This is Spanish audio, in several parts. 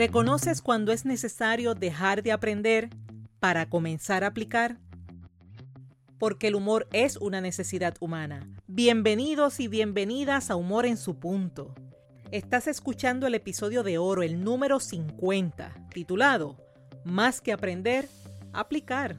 ¿Reconoces cuando es necesario dejar de aprender para comenzar a aplicar? Porque el humor es una necesidad humana. Bienvenidos y bienvenidas a Humor en su punto. Estás escuchando el episodio de oro, el número 50, titulado Más que aprender, aplicar.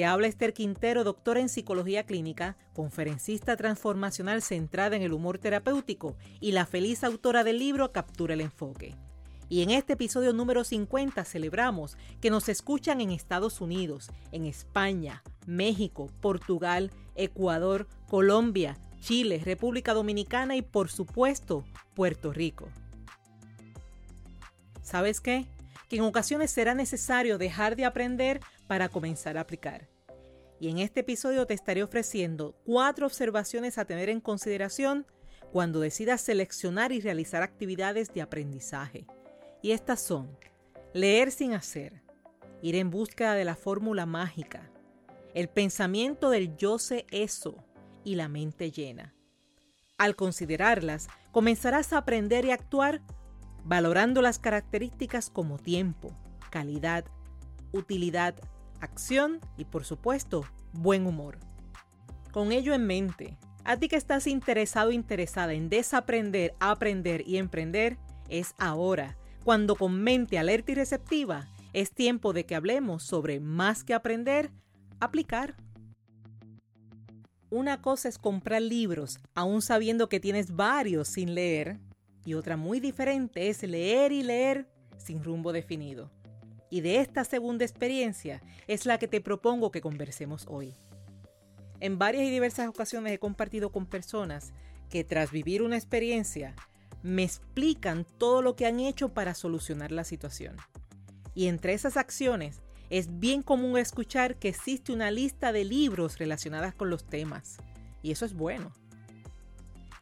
Te habla Esther Quintero, doctora en psicología clínica, conferencista transformacional centrada en el humor terapéutico y la feliz autora del libro Captura el Enfoque. Y en este episodio número 50 celebramos que nos escuchan en Estados Unidos, en España, México, Portugal, Ecuador, Colombia, Chile, República Dominicana y por supuesto Puerto Rico. ¿Sabes qué? Que en ocasiones será necesario dejar de aprender para comenzar a aplicar. Y en este episodio te estaré ofreciendo cuatro observaciones a tener en consideración cuando decidas seleccionar y realizar actividades de aprendizaje. Y estas son, leer sin hacer, ir en búsqueda de la fórmula mágica, el pensamiento del yo sé eso y la mente llena. Al considerarlas, comenzarás a aprender y actuar valorando las características como tiempo, calidad, utilidad, acción y por supuesto buen humor. Con ello en mente, a ti que estás interesado o interesada en desaprender, aprender y emprender, es ahora, cuando con mente alerta y receptiva, es tiempo de que hablemos sobre más que aprender, aplicar. Una cosa es comprar libros, aún sabiendo que tienes varios sin leer, y otra muy diferente es leer y leer sin rumbo definido. Y de esta segunda experiencia es la que te propongo que conversemos hoy. En varias y diversas ocasiones he compartido con personas que tras vivir una experiencia me explican todo lo que han hecho para solucionar la situación. Y entre esas acciones es bien común escuchar que existe una lista de libros relacionadas con los temas. Y eso es bueno.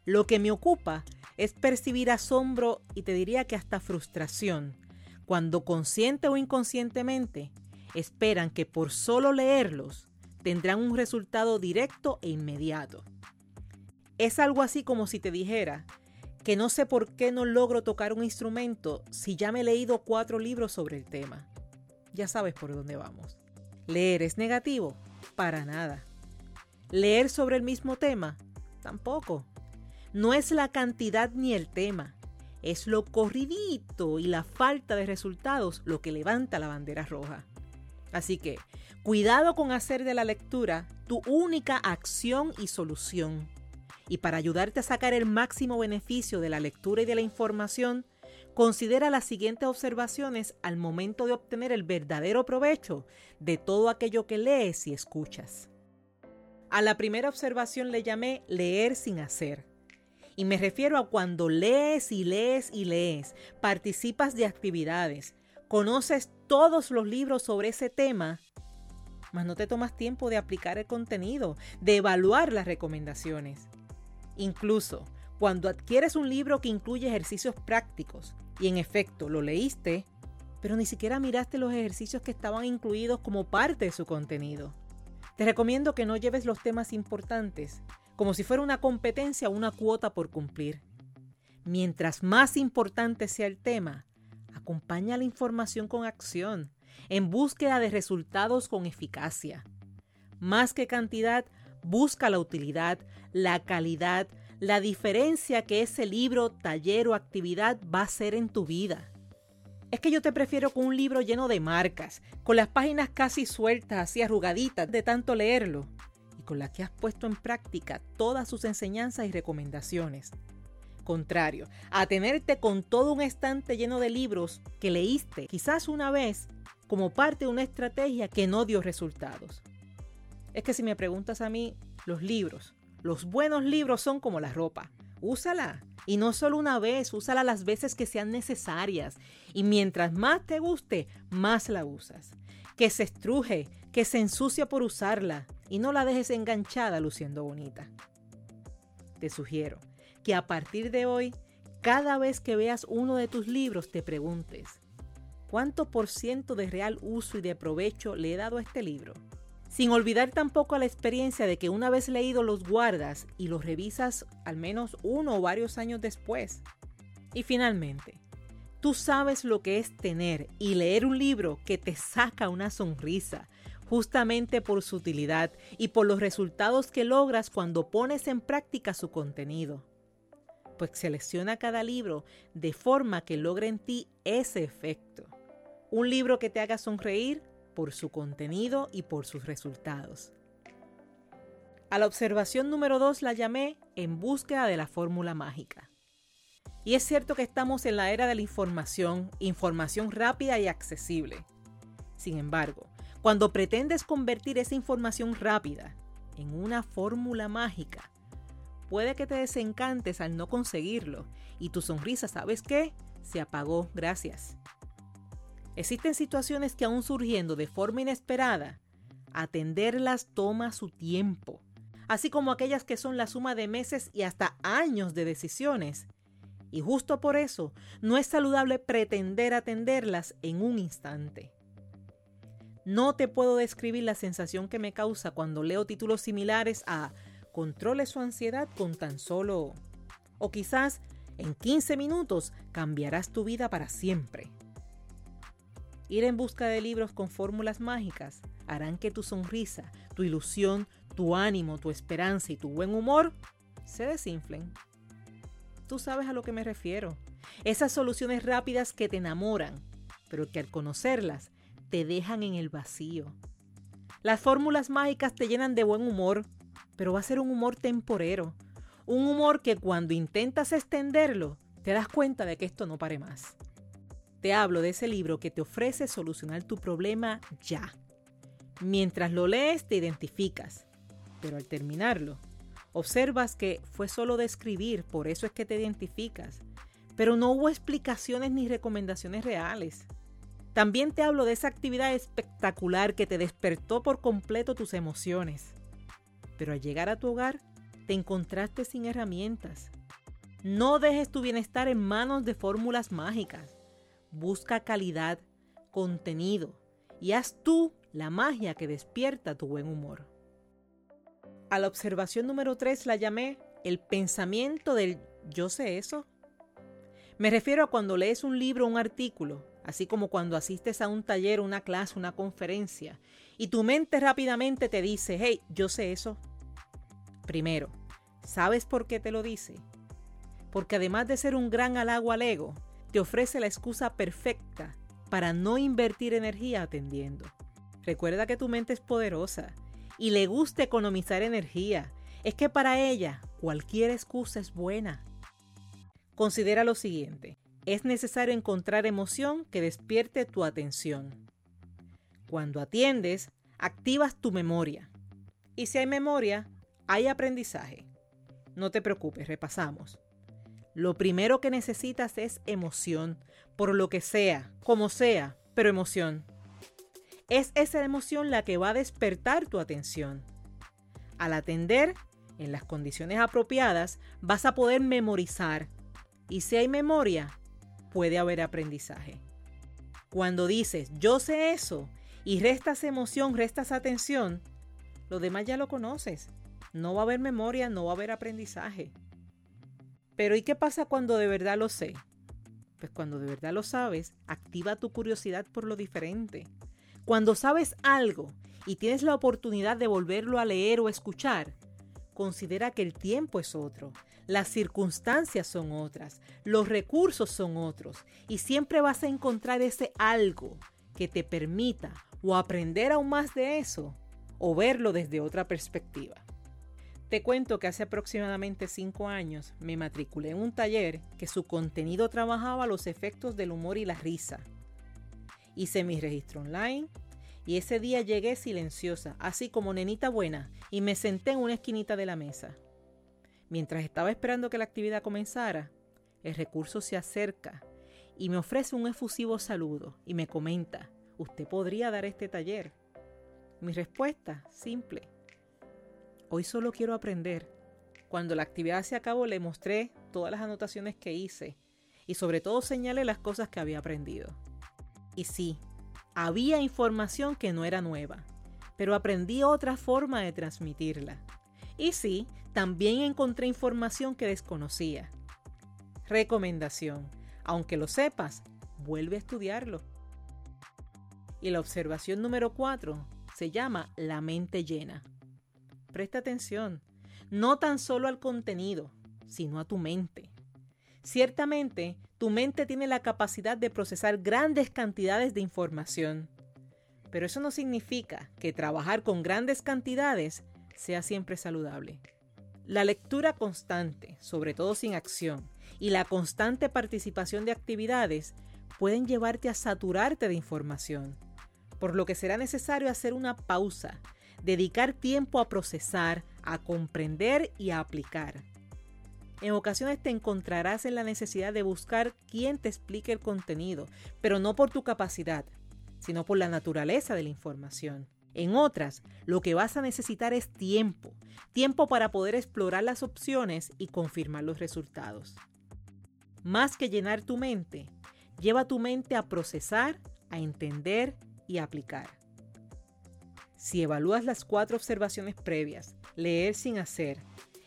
Lo que me ocupa es percibir asombro y te diría que hasta frustración cuando consciente o inconscientemente esperan que por solo leerlos tendrán un resultado directo e inmediato. Es algo así como si te dijera que no sé por qué no logro tocar un instrumento si ya me he leído cuatro libros sobre el tema. Ya sabes por dónde vamos. ¿Leer es negativo? Para nada. ¿Leer sobre el mismo tema? Tampoco. No es la cantidad ni el tema, es lo corridito y la falta de resultados lo que levanta la bandera roja. Así que, cuidado con hacer de la lectura tu única acción y solución. Y para ayudarte a sacar el máximo beneficio de la lectura y de la información, considera las siguientes observaciones al momento de obtener el verdadero provecho de todo aquello que lees y escuchas. A la primera observación le llamé leer sin hacer. Y me refiero a cuando lees y lees y lees, participas de actividades, conoces todos los libros sobre ese tema, mas no te tomas tiempo de aplicar el contenido, de evaluar las recomendaciones. Incluso cuando adquieres un libro que incluye ejercicios prácticos y en efecto lo leíste, pero ni siquiera miraste los ejercicios que estaban incluidos como parte de su contenido. Te recomiendo que no lleves los temas importantes como si fuera una competencia o una cuota por cumplir. Mientras más importante sea el tema, acompaña la información con acción, en búsqueda de resultados con eficacia. Más que cantidad, busca la utilidad, la calidad, la diferencia que ese libro, taller o actividad va a ser en tu vida. Es que yo te prefiero con un libro lleno de marcas, con las páginas casi sueltas, así arrugaditas de tanto leerlo con la que has puesto en práctica todas sus enseñanzas y recomendaciones. Contrario, a tenerte con todo un estante lleno de libros que leíste quizás una vez como parte de una estrategia que no dio resultados. Es que si me preguntas a mí, los libros, Los buenos libros son como la ropa. Úsala. Y no solo una vez, úsala las veces que sean necesarias. Y mientras más te guste, más la usas. Que se estruje, que se ensucia por usarla. Y no la dejes enganchada luciendo bonita. Te sugiero que a partir de hoy, cada vez que veas uno de tus libros, te preguntes, ¿cuánto por ciento de real uso y de provecho le he dado a este libro? Sin olvidar tampoco la experiencia de que una vez leído los guardas y los revisas al menos uno o varios años después. Y finalmente, tú sabes lo que es tener y leer un libro que te saca una sonrisa, justamente por su utilidad y por los resultados que logras cuando pones en práctica su contenido. Pues selecciona cada libro de forma que logre en ti ese efecto. Un libro que te haga sonreír por su contenido y por sus resultados. A la observación número 2 la llamé en búsqueda de la fórmula mágica. Y es cierto que estamos en la era de la información, información rápida y accesible. Sin embargo, cuando pretendes convertir esa información rápida en una fórmula mágica, puede que te desencantes al no conseguirlo y tu sonrisa, ¿sabes qué? Se apagó, gracias. Existen situaciones que aún surgiendo de forma inesperada, atenderlas toma su tiempo, así como aquellas que son la suma de meses y hasta años de decisiones. Y justo por eso no es saludable pretender atenderlas en un instante. No te puedo describir la sensación que me causa cuando leo títulos similares a Controle su ansiedad con tan solo... o quizás en 15 minutos cambiarás tu vida para siempre. Ir en busca de libros con fórmulas mágicas harán que tu sonrisa, tu ilusión, tu ánimo, tu esperanza y tu buen humor se desinflen. Tú sabes a lo que me refiero. Esas soluciones rápidas que te enamoran, pero que al conocerlas te dejan en el vacío. Las fórmulas mágicas te llenan de buen humor, pero va a ser un humor temporero. Un humor que cuando intentas extenderlo, te das cuenta de que esto no pare más. Te hablo de ese libro que te ofrece solucionar tu problema ya. Mientras lo lees te identificas, pero al terminarlo, observas que fue solo de escribir, por eso es que te identificas, pero no hubo explicaciones ni recomendaciones reales. También te hablo de esa actividad espectacular que te despertó por completo tus emociones. Pero al llegar a tu hogar, te encontraste sin herramientas. No dejes tu bienestar en manos de fórmulas mágicas. Busca calidad, contenido y haz tú la magia que despierta tu buen humor. A la observación número 3 la llamé el pensamiento del yo sé eso. Me refiero a cuando lees un libro o un artículo, así como cuando asistes a un taller, una clase, una conferencia, y tu mente rápidamente te dice, hey, yo sé eso. Primero, ¿sabes por qué te lo dice? Porque además de ser un gran halago al ego, te ofrece la excusa perfecta para no invertir energía atendiendo. Recuerda que tu mente es poderosa y le gusta economizar energía. Es que para ella cualquier excusa es buena. Considera lo siguiente. Es necesario encontrar emoción que despierte tu atención. Cuando atiendes, activas tu memoria. Y si hay memoria, hay aprendizaje. No te preocupes, repasamos. Lo primero que necesitas es emoción, por lo que sea, como sea, pero emoción. Es esa emoción la que va a despertar tu atención. Al atender, en las condiciones apropiadas, vas a poder memorizar. Y si hay memoria, puede haber aprendizaje. Cuando dices, yo sé eso, y restas emoción, restas atención, lo demás ya lo conoces. No va a haber memoria, no va a haber aprendizaje. Pero ¿y qué pasa cuando de verdad lo sé? Pues cuando de verdad lo sabes, activa tu curiosidad por lo diferente. Cuando sabes algo y tienes la oportunidad de volverlo a leer o escuchar, considera que el tiempo es otro, las circunstancias son otras, los recursos son otros y siempre vas a encontrar ese algo que te permita o aprender aún más de eso o verlo desde otra perspectiva. Te cuento que hace aproximadamente cinco años me matriculé en un taller que su contenido trabajaba los efectos del humor y la risa. Hice mi registro online y ese día llegué silenciosa, así como nenita buena, y me senté en una esquinita de la mesa. Mientras estaba esperando que la actividad comenzara, el recurso se acerca y me ofrece un efusivo saludo y me comenta, ¿usted podría dar este taller? Mi respuesta, simple. Hoy solo quiero aprender. Cuando la actividad se acabó le mostré todas las anotaciones que hice y sobre todo señalé las cosas que había aprendido. Y sí, había información que no era nueva, pero aprendí otra forma de transmitirla. Y sí, también encontré información que desconocía. Recomendación. Aunque lo sepas, vuelve a estudiarlo. Y la observación número 4 se llama la mente llena. Presta atención, no tan solo al contenido, sino a tu mente. Ciertamente, tu mente tiene la capacidad de procesar grandes cantidades de información, pero eso no significa que trabajar con grandes cantidades sea siempre saludable. La lectura constante, sobre todo sin acción, y la constante participación de actividades pueden llevarte a saturarte de información, por lo que será necesario hacer una pausa, dedicar tiempo a procesar, a comprender y a aplicar. En ocasiones te encontrarás en la necesidad de buscar quien te explique el contenido, pero no por tu capacidad, sino por la naturaleza de la información. En otras, lo que vas a necesitar es tiempo, tiempo para poder explorar las opciones y confirmar los resultados. Más que llenar tu mente, lleva tu mente a procesar, a entender y a aplicar. Si evalúas las cuatro observaciones previas, leer sin hacer,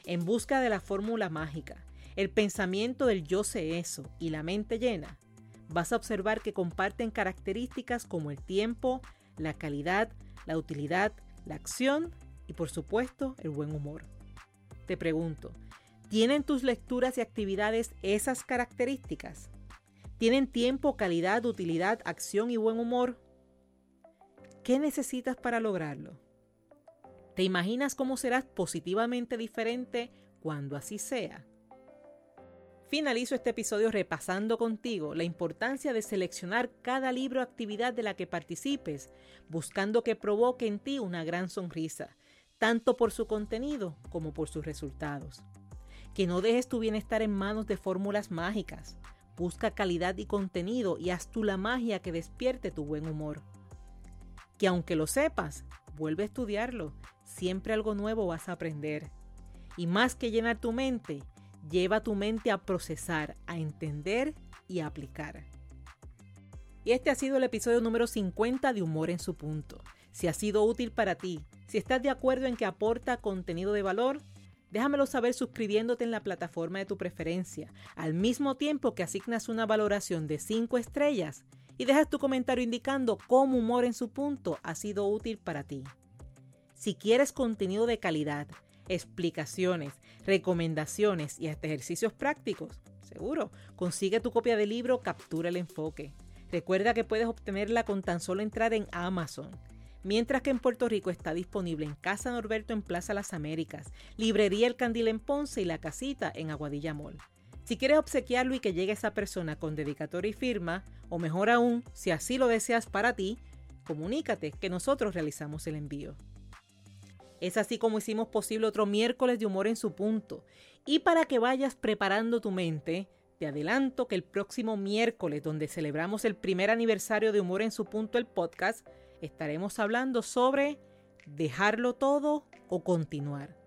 en busca de la fórmula mágica, el pensamiento del yo sé eso y la mente llena, vas a observar que comparten características como el tiempo, la calidad, la utilidad, la acción y por supuesto el buen humor. Te pregunto, ¿tienen tus lecturas y actividades esas características? ¿Tienen tiempo, calidad, utilidad, acción y buen humor? ¿Qué necesitas para lograrlo? ¿Te imaginas cómo serás positivamente diferente cuando así sea? Finalizo este episodio repasando contigo la importancia de seleccionar cada libro o actividad de la que participes, buscando que provoque en ti una gran sonrisa, tanto por su contenido como por sus resultados. Que no dejes tu bienestar en manos de fórmulas mágicas. Busca calidad y contenido y haz tú la magia que despierte tu buen humor. Que aunque lo sepas, vuelve a estudiarlo. Siempre algo nuevo vas a aprender. Y más que llenar tu mente, Lleva tu mente a procesar, a entender y a aplicar. Y este ha sido el episodio número 50 de Humor en su punto. Si ha sido útil para ti, si estás de acuerdo en que aporta contenido de valor, déjamelo saber suscribiéndote en la plataforma de tu preferencia, al mismo tiempo que asignas una valoración de 5 estrellas y dejas tu comentario indicando cómo Humor en su punto ha sido útil para ti. Si quieres contenido de calidad, explicaciones, recomendaciones y hasta ejercicios prácticos. Seguro, consigue tu copia del libro Captura el Enfoque. Recuerda que puedes obtenerla con tan solo entrar en Amazon. Mientras que en Puerto Rico está disponible en Casa Norberto en Plaza Las Américas, Librería El Candil en Ponce y La Casita en Aguadilla Mall. Si quieres obsequiarlo y que llegue esa persona con dedicatoria y firma, o mejor aún, si así lo deseas para ti, comunícate que nosotros realizamos el envío. Es así como hicimos posible otro miércoles de humor en su punto. Y para que vayas preparando tu mente, te adelanto que el próximo miércoles, donde celebramos el primer aniversario de Humor en su punto, el podcast, estaremos hablando sobre dejarlo todo o continuar.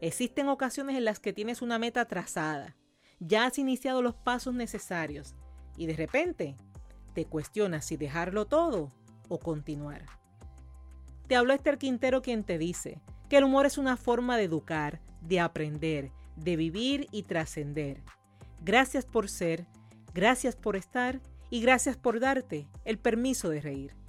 Existen ocasiones en las que tienes una meta trazada, ya has iniciado los pasos necesarios y de repente te cuestionas si dejarlo todo o continuar. Te habló Esther Quintero quien te dice que el humor es una forma de educar, de aprender, de vivir y trascender. Gracias por ser, gracias por estar y gracias por darte el permiso de reír.